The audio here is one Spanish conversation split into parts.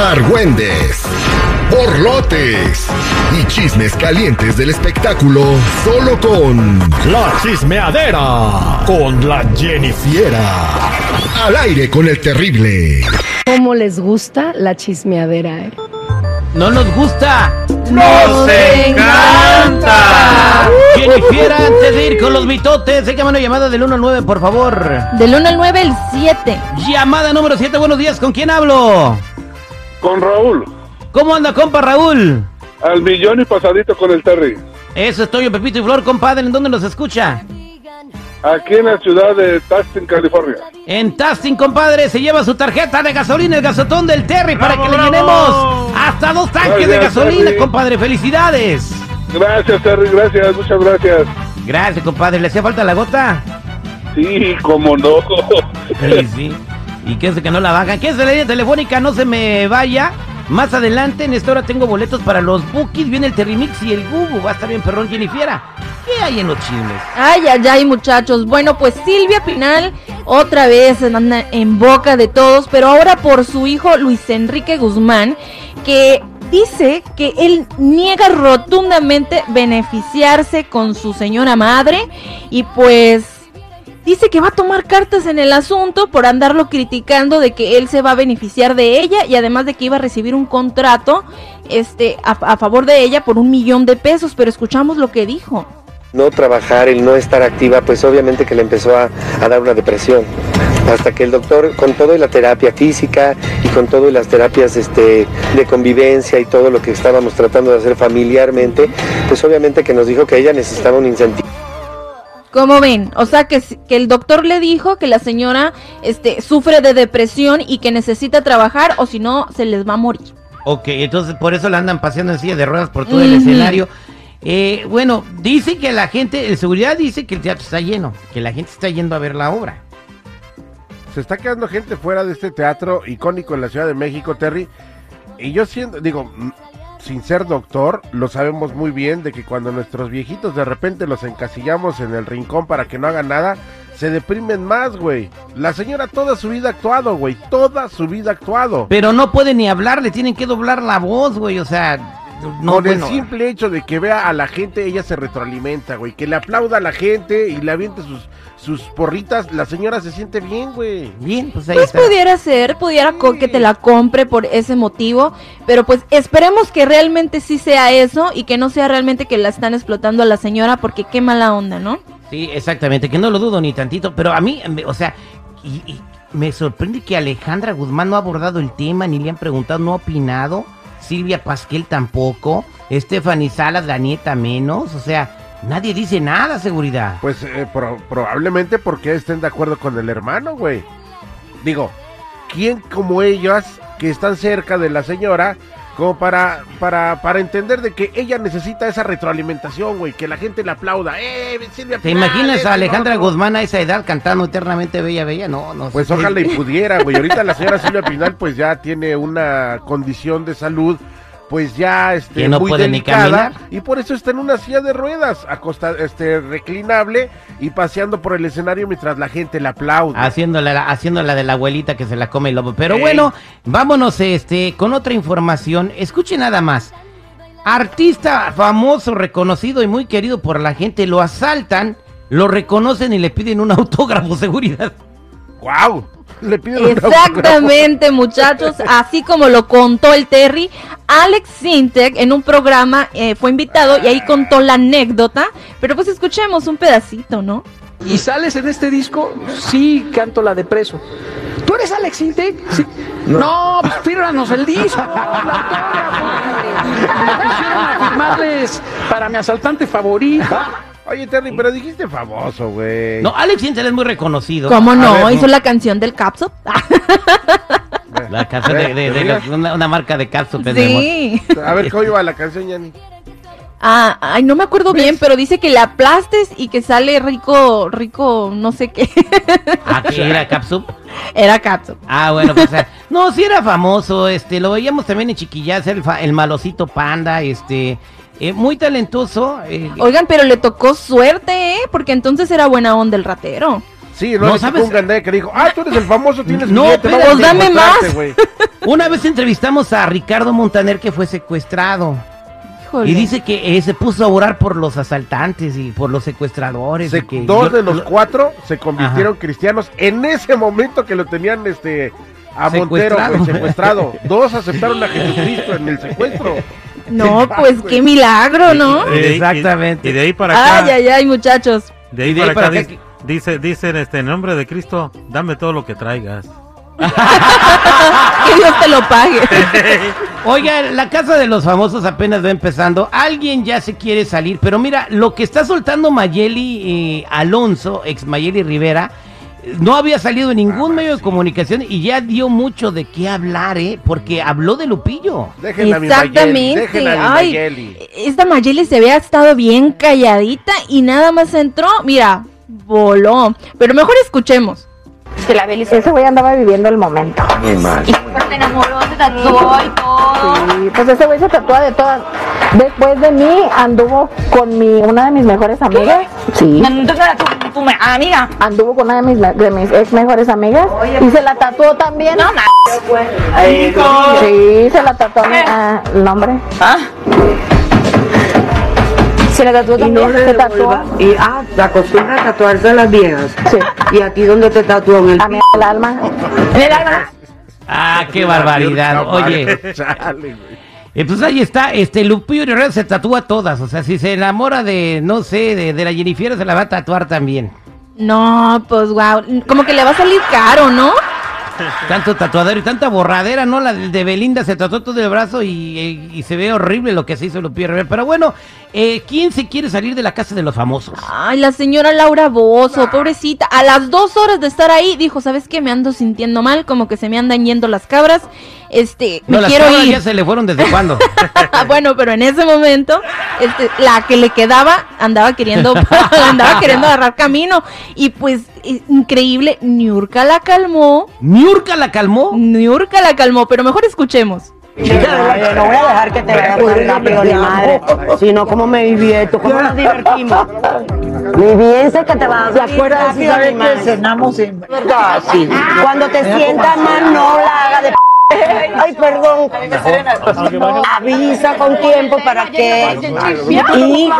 argüendes, borlotes y chismes calientes del espectáculo solo con La Chismeadera con la Jennifiera. Al aire con el terrible. ¿Cómo les gusta la chismeadera, eh? No nos gusta. ¡Nos encanta! Jennifer, antes de ir con los mitotes, déjame una llamada del 1 al 9, por favor. Del 1 al 9, el 7. Llamada número 7, buenos días, ¿con quién hablo? Con Raúl. ¿Cómo anda, compa Raúl? Al millón y pasadito con el Terry. Eso es Toyo, Pepito y Flor, compadre, ¿en dónde nos escucha? Aquí en la ciudad de Tustin, California. En Tasting, compadre, se lleva su tarjeta de gasolina, el gasotón del Terry, para que le llenemos hasta dos tanques de gasolina, Terry. compadre. ¡Felicidades! Gracias, Terry, gracias, muchas gracias. Gracias, compadre. ¿Le hacía falta la gota? Sí, cómo no. Sí, sí. ¿Y qué es que no la bajan? ¿Qué es la línea telefónica? No se me vaya. Más adelante, en esta hora tengo boletos para los bookies. Viene el Terrimix y el Gugu. Va a estar bien perrón, Jennifiera. ¿Qué hay en los chismes? Ay, ay, ay, muchachos. Bueno, pues Silvia Pinal otra vez anda en boca de todos, pero ahora por su hijo Luis Enrique Guzmán, que dice que él niega rotundamente beneficiarse con su señora madre y pues dice que va a tomar cartas en el asunto por andarlo criticando de que él se va a beneficiar de ella y además de que iba a recibir un contrato este a, favor de ella por un millón de pesos, pero escuchamos lo que dijo. no trabajar, el no estar activa, pues obviamente que le empezó a, a dar una depresión. Hasta que el doctor, con todo y la terapia física y con todo y las terapias este, de convivencia y todo lo que estábamos tratando de hacer familiarmente, pues obviamente que nos dijo que ella necesitaba un incentivo. ¿Cómo ven? O sea que, el doctor le dijo que la señora este, sufre de depresión y que necesita trabajar o si no se les va a morir. Ok, entonces por eso la andan paseando en silla de ruedas por todo el escenario. Eh, bueno, dice que la gente, el seguridad dice que el teatro está lleno, que la gente está yendo a ver la obra. Se está quedando gente fuera de este teatro icónico en la Ciudad de México, Terry. Y yo siento, digo, sin ser doctor, lo sabemos muy bien de que cuando nuestros viejitos de repente los encasillamos en el rincón para que no hagan nada, se deprimen más, güey. La señora toda su vida ha actuado, güey. Toda su vida ha actuado. Pero no puede ni hablar, le tienen que doblar la voz, güey, o sea, no, Con bueno, el simple hecho de que vea a la gente, ella se retroalimenta, güey. Que le aplauda a la gente y le aviente sus, sus porritas, la señora se siente bien, güey. bien, pues ahí Pues está. pudiera ser, pudiera que te la compre por ese motivo, pero pues esperemos que realmente sí sea eso y que no sea realmente que la están explotando a la señora porque qué mala onda, ¿no? Sí, exactamente, que no lo dudo ni tantito, pero a mí, me- o sea, y, y me sorprende que Alejandra Guzmán no ha abordado el tema, ni le han preguntado, no ha opinado, Silvia Pasquel tampoco, Stephanie Salas, la nieta menos, o sea, nadie dice nada, seguridad. Pues eh, pro- probablemente porque estén de acuerdo con el hermano, güey. Digo, ¿quién como ellas que están cerca de la señora como para, para, para entender de que ella necesita esa retroalimentación, güey, que la gente le aplauda. ¡Eh, Silvia ¿Te imaginas a Alejandra lo otro"? Guzmán a esa edad cantando eternamente Bella Bella? No, no Pues sé. ojalá y pudiera, güey. Ahorita la señora Silvia Pinal pues ya tiene una condición de salud pues ya este Que no muy puede ni delicada caminar. y por eso está en una silla de ruedas, acosta, este reclinable y paseando por el escenario mientras la gente le aplaude. Haciéndola, la- haciéndola de la abuelita que se la come el lobo. Pero Ey. bueno, vámonos este con otra información. Escuche nada más. Artista famoso, reconocido y muy querido por la gente, lo asaltan, lo reconocen y le piden un autógrafo, seguridad. ¡Wow! Le piden un autógrafo. Exactamente, muchachos, así como lo contó el Terry, Alex Sintek en un programa eh, fue invitado y ahí contó la anécdota, pero pues escuchemos un pedacito, ¿no? ¿Y sales en este disco? Sí, canto la de preso. ¿Tú eres Alex Intec? Sí. No, pues fírmanos el disco. la. Me pusieron a firmarles para mi asaltante favorito. Oye, Terry, pero dijiste famoso, güey. No, Alex Sintel es muy reconocido. ¿Cómo no? ver, Hizo no. la canción del Capsop. La casa de, de- de los- una, una marca de cápsulas. sí. A ver, ¿cómo iba la canción, Yanni? Ah, ay, no me acuerdo bien, pero dice que la aplastes y que sale rico, rico, no sé qué. Ah, que era Capsup. Era Capsop. Ah, bueno, pues. ah, no, sí era famoso, este, lo veíamos también en Chiquillas, el, fa- el malocito panda, este, eh, muy talentoso. eh, Oigan, pero le tocó suerte, ¿eh? Porque entonces era buena onda el ratero. Sí, no, No, ¿sabes? un que dijo, ah, tú eres el famoso, tienes No, billete, espérate. vamos a Pues dame más. güey". Una vez entrevistamos a Ricardo Montaner que fue secuestrado. Híjole. Y dice que eh, se puso a orar por los asaltantes y por los secuestradores. Se- que dos yo- de los lo- cuatro se convirtieron cristianos en ese momento que lo tenían este a Montero Secuestrado. güey, secuestrado. Dos aceptaron a Jesucristo en el secuestro. No, pues qué milagro, ¿no? Y de ahí- Exactamente. Y, y de ahí para acá, Ay, ay, ay, muchachos. de ahí y de ahí para acá, para acá dice, dice, dicen este, en nombre de Cristo, dame todo lo que traigas. Que Dios te lo pague. Oiga, la casa de los famosos apenas va empezando. Alguien ya se quiere salir, pero mira, lo que está soltando Mayeli eh, Alonso, ex Mayeli Rivera, no había salido en ningún medio de comunicación y ya dio mucho de qué hablar, ¿eh? Porque habló de Lupillo. Déjenla a mi Mayeli, Exactamente. mi Ay, Mayeli. esta Mayeli se había estado bien calladita y nada más entró, mira, voló. Pero mejor escuchemos. Que la Beli, ese güey andaba viviendo el momento. Pero se enamoró, se tatuó y todo. Sí, pues ese güey se tatúa de todas. Después de mí anduvo con mi, una de mis mejores amigas. Sí. Entonces era tu, tu me- amiga. Anduvo con una de mis, de mis ex mejores amigas y se la tatuó también. No, ma- Sí, se la tatuó mi- ah, el nombre. ¿Ah? Se la tatuó Y también. no se tatuó Y ah, la acostumbra a tatuarse a las viejas. Sí. ¿Y a ti dónde te tatuó en el a mi el alma. En el alma. Ah, qué barbaridad. Oye, eh, pues ahí está, este Lupillo Rivera se tatúa todas. O sea, si se enamora de, no sé, de, de la Jennifer, se la va a tatuar también. No, pues wow, como que le va a salir caro, ¿no? Tanto tatuadero y tanta borradera, ¿no? La de Belinda se tatuó todo el brazo y, eh, y se ve horrible lo que se hizo Lupillo Rivera. Pero bueno, eh, ¿quién se quiere salir de la casa de los famosos? Ay, la señora Laura Bozo, pobrecita. A las dos horas de estar ahí, dijo, ¿sabes qué? Me ando sintiendo mal, como que se me andan yendo las cabras. Este, me No, las quiero ir. ya se le fueron desde cuándo. bueno, pero en ese momento, este, la que le quedaba andaba queriendo, andaba queriendo agarrar camino. Y pues, increíble, Niurka la calmó. ¿Niurka la calmó? Niurka la calmó, pero mejor escuchemos. no voy a dejar que te vayas tan rápido, ni madre. Si no, ¿cómo me divierto? ¿Cómo nos divertimos? Mi bien sé que te vas a ¿Te acuerdas rápido, mi madre? cenamos en... ¿Verdad? Sí. Cuando te sientas mal, no la haga de p... Ay, perdón. Avisa con tiempo para que... Y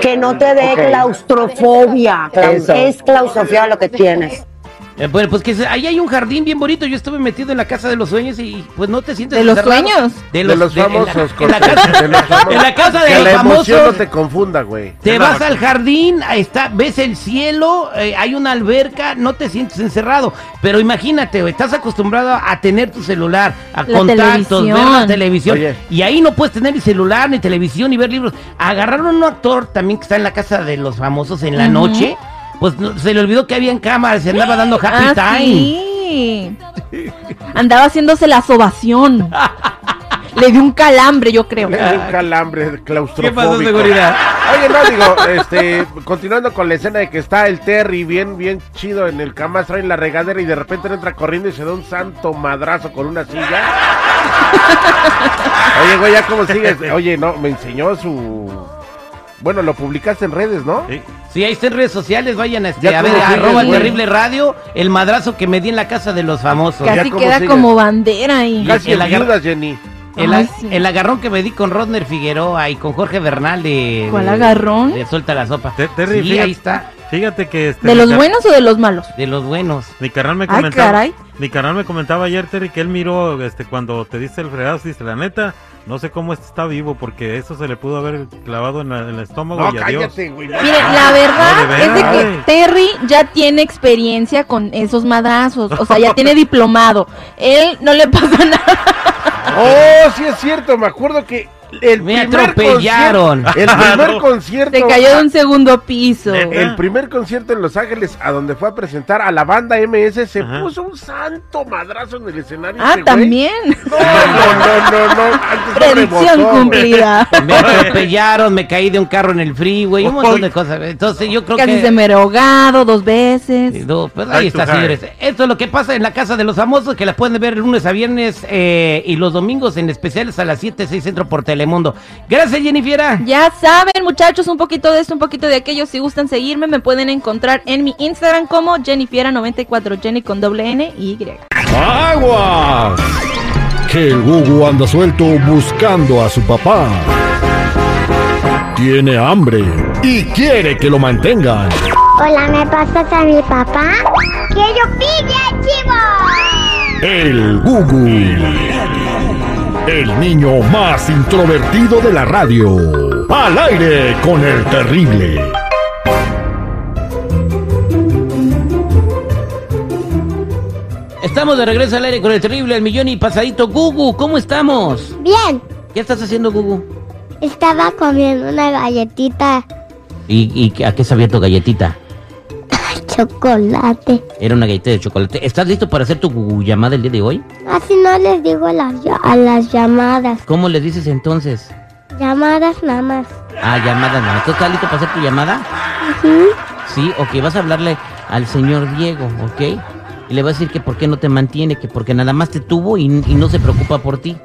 que no te dé claustrofobia. Es claustrofobia lo que tienes. Eh, bueno, pues que se- ahí hay un jardín bien bonito. Yo estuve metido en la casa de los sueños y pues no te sientes ¿De los encerrado. sueños? De De los, de- en la- famosos. en la, casa, de los famosos. en la casa de Que los la emoción no te confunda, güey. Te vas al jardín, está, ves el cielo, eh, hay una alberca, no te sientes encerrado. Pero imagínate, estás acostumbrado a tener tu celular, a La contactos, ver la televisión. Oye. Y ahí no puedes tener ni celular, ni televisión, ni ver libros. Agarraron a un actor también que está en la casa de los famosos en la noche. Pues no- se le olvidó que habían cámaras, se andaba dando happy Ah, time. sí. Andaba haciéndose la sobación. Le dio un calambre, yo creo. Le dio un calambre claustrofóbico. ¿Qué pasó, seguridad? Oye, no, digo, este, continuando con la escena de que está el Terry bien, bien chido en el camastro en la regadera y de repente entra corriendo y se da un santo madrazo con una silla. Oye, güey, ya cómo sigues. Oye, no, me enseñó su. Bueno, lo publicaste en redes, ¿no? Sí. Sí, ahí está en redes sociales, vayan a, este, a ver, sigues, arroba el güey. terrible radio, el madrazo que me di en la casa de los famosos. Casi cómo queda sigues. como bandera ahí. Casi el agar- ayudas, Jenny. El, Ay, a- sí. el agarrón que me di con Rodner Figueroa y con Jorge Bernal de... ¿Cuál de- agarrón? De Suelta la Sopa. Te- Terry, sí, ahí está, Fíjate que este. ¿De los car- buenos o de los malos? de los buenos. Mi carnal me Ay, comentaba. caray. Mi carnal me comentaba ayer, Terry, que él miró este cuando te diste el fregazo, dice, la neta, no sé cómo este está vivo, porque eso se le pudo haber clavado en, la- en el estómago No, y adiós. cállate, güey. Mire, la verdad No, de es de que Terry ya tiene experiencia con esos madrazos. O sea, ya tiene diplomado. Él no le pasa nada. Oh, sí es cierto, me acuerdo que el Me atropellaron. el primer concierto Se cayó de un segundo piso. El primer concierto en Los Ángeles, a donde fue a presentar a la banda MS, se Ajá. puso un santo madrazo en el escenario. Ah, también. No, no, no, Predicción rebotó, cumplida. Me atropellaron, me caí de un carro en el freeway, un montón de cosas. Entonces yo creo Casi que... se me ahogado dos veces. No, pues ahí está, señores. Esto es lo que pasa en la casa de los famosos, que la pueden ver lunes a viernes eh, y los domingos en especiales a las 7, 6 centro por Telemundo. Gracias, Jennifiera. Ya saben, muchachos, un poquito de esto, un poquito de aquello. Si gustan seguirme, me pueden encontrar en mi Instagram como Jennifiera94, Jenny con doble N y Y. ¡Aguas! que el Gugu anda suelto buscando a su papá. Tiene hambre y quiere que lo mantengan. Hola, ¿me pasas a mi papá? ¡Quiero pilla, chivo! El Gugu. El niño más introvertido de la radio. Al aire con el terrible. Estamos de regreso al aire con el terrible, el millón y pasadito. Gugu, ¿cómo estamos? Bien, ¿Qué estás haciendo, Gugu? estaba comiendo una galletita ¿Y, y a qué sabía tu galletita? Chocolate. Era una galleta de chocolate. ¿Estás listo para hacer tu llamada el día de hoy? Así no les digo a las, ll- a las llamadas. ¿Cómo les dices entonces? Llamadas nada más. Ah, llamada no. ¿Tú estás listo para hacer tu llamada? Ujú. Sí, ok, vas a hablarle al señor Diego, ¿ok? Y le vas a decir que por qué no te mantiene, que porque nada más te tuvo y, y no se preocupa por ti.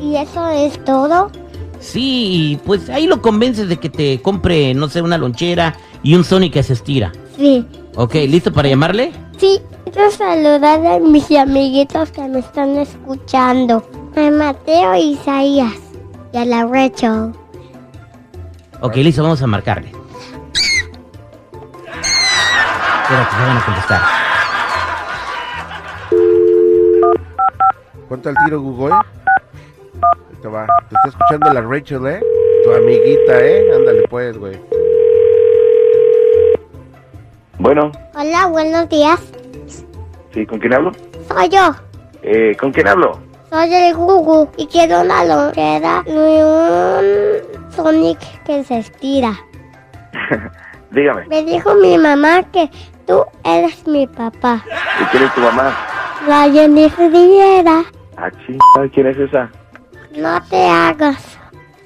¿Y eso es todo? Sí, pues ahí lo convences de que te compre, no sé, una lonchera y un Sonic que se estira. Sí. Ok, ¿listo para llamarle? Sí, quiero saludar a mis amiguitos que me están escuchando. A Mateo e Isaías. Y a la Rachel. Ok, listo, vamos a marcarle. Espérate, ya van a contestar. Cuenta el tiro, ¿eh? Ahí te va. Te está escuchando la Rachel, ¿eh? Tu amiguita, ¿eh? Ándale pues, güey. Bueno, Hola, buenos días. sí, ¿con quién hablo? Soy yo. Eh, ¿Con quién hablo? Soy el Gugu y quiero una lonchera y un Sonic que se estira. Dígame, Me dijo mi mamá que tú eres mi papá. ¿y quién es tu mamá? La Jennifer Riviera. Ah, chingada, ¿quién es esa? No te hagas.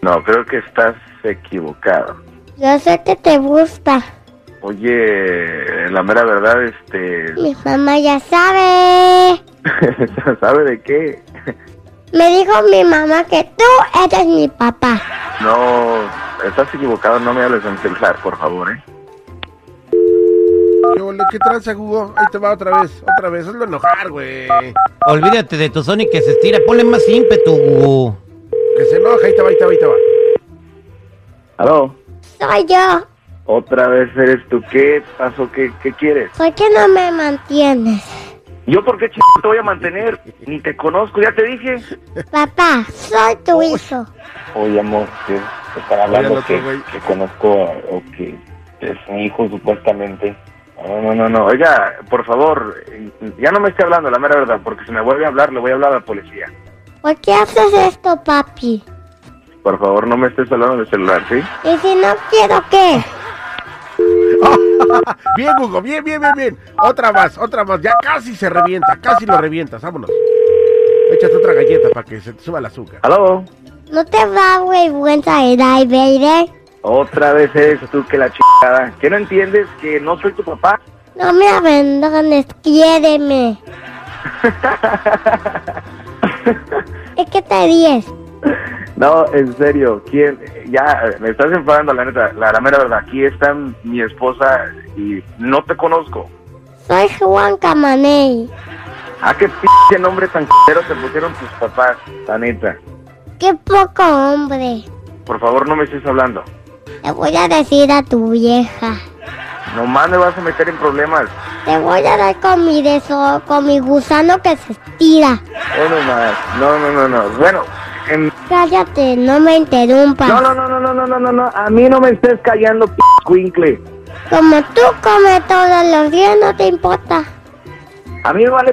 No, creo que estás equivocado. Yo sé que te gusta. Oye, la mera verdad, este... Mi mamá ya sabe. ¿Sabe de qué? Me dijo mi mamá que tú eres mi papá. No, estás equivocado, no me hables en celular, por favor, ¿eh? ¿Qué, ¿Qué tranza, Gugu? Ahí te va otra vez, otra vez. Hazlo enojar, güey. Olvídate de tu Sonic que se estira, ponle más ímpetu, Gugu. Que se enoja, ahí te va, ahí te va, ahí te va. ¿Aló? Soy yo. ¿Otra vez eres tú? ¿Qué pasó? ¿Qué, qué quieres? Soy que no me mantienes. ¿Yo por qué ch... te voy a mantener? Ni te conozco, ya te dije. Papá, soy tu hijo. Oye, amor, que están hablando que, que conozco a- o que es mi hijo supuestamente. No, no, no, no. Oiga, por favor, ya no me esté hablando, la mera verdad, porque si me vuelve a hablar, le voy a hablar a la policía. ¿Por qué haces esto, papi? Por favor, no me estés hablando de celular, ¿sí? Y si no quiero, ¿qué? Bien, Gugu, bien, bien, bien, bien. Otra más, otra más. Ya casi se revienta, casi lo revientas. Vámonos. Échate otra galleta para que se te suba el azúcar. ¿Aló? ¿No te da vergüenza el ay, baby? Otra vez eres tú que la chingada. ¿Qué no entiendes? ¿Que no soy tu papá? No me abandones, quiéreme. ¿Es que te ríes? No, en serio, ¿quién? Ya, me estás enfadando, la neta, la, la mera verdad. Aquí está mi esposa y no te conozco. Soy Juan Camaney. ¿A qué p nombre tan c***ero te pusieron tus papás, la? Qué poco hombre. Por favor, no me estés hablando. Le voy a decir a tu vieja. Nomás me vas a meter en problemas. Te voy a dar con mi deso, con mi gusano que se estira. Bueno, no, no, no, no. Bueno, en... Cállate, no me interrumpas. No, no, no, no, no, no, no, no. A mí no me estés callando, p***, como tú comes todos los días, no te importa. A mí me vale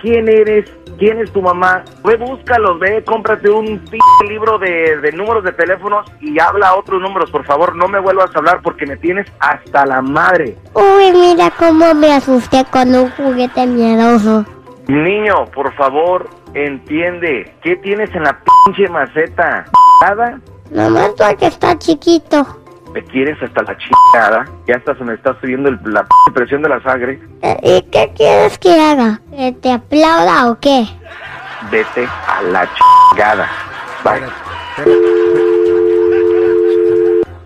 quién eres, quién es tu mamá. Ve, búscalo, ve, cómprate un p libro de, de números de teléfonos y habla a otros números, por favor. No me vuelvas a hablar porque me tienes hasta la madre. Uy, mira cómo me asusté con un juguete miedoso. Niño, por favor, entiende. ¿Qué tienes en la pinche maceta? ¿Nada? Nomás porque está chiquito. ¿Me quieres hasta la chingada? Ya hasta se me está subiendo el- la p presión de la sangre. ¿Y qué quieres que haga? ¿Que te aplauda o qué? Vete a la chingada. Bye.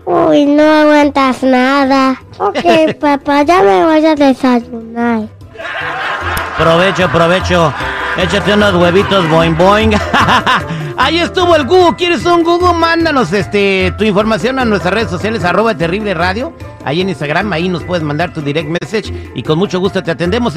Uy, no aguantas nada. Ok, papá, ya me voy a desayunar. Provecho, provecho. Échate unos huevitos boing boing. Ahí estuvo el Google. ¿Quieres un Google? Mándanos este tu información a nuestras redes sociales, arroba terrible radio. Ahí en Instagram, ahí nos puedes mandar tu direct message y con mucho gusto te atendemos.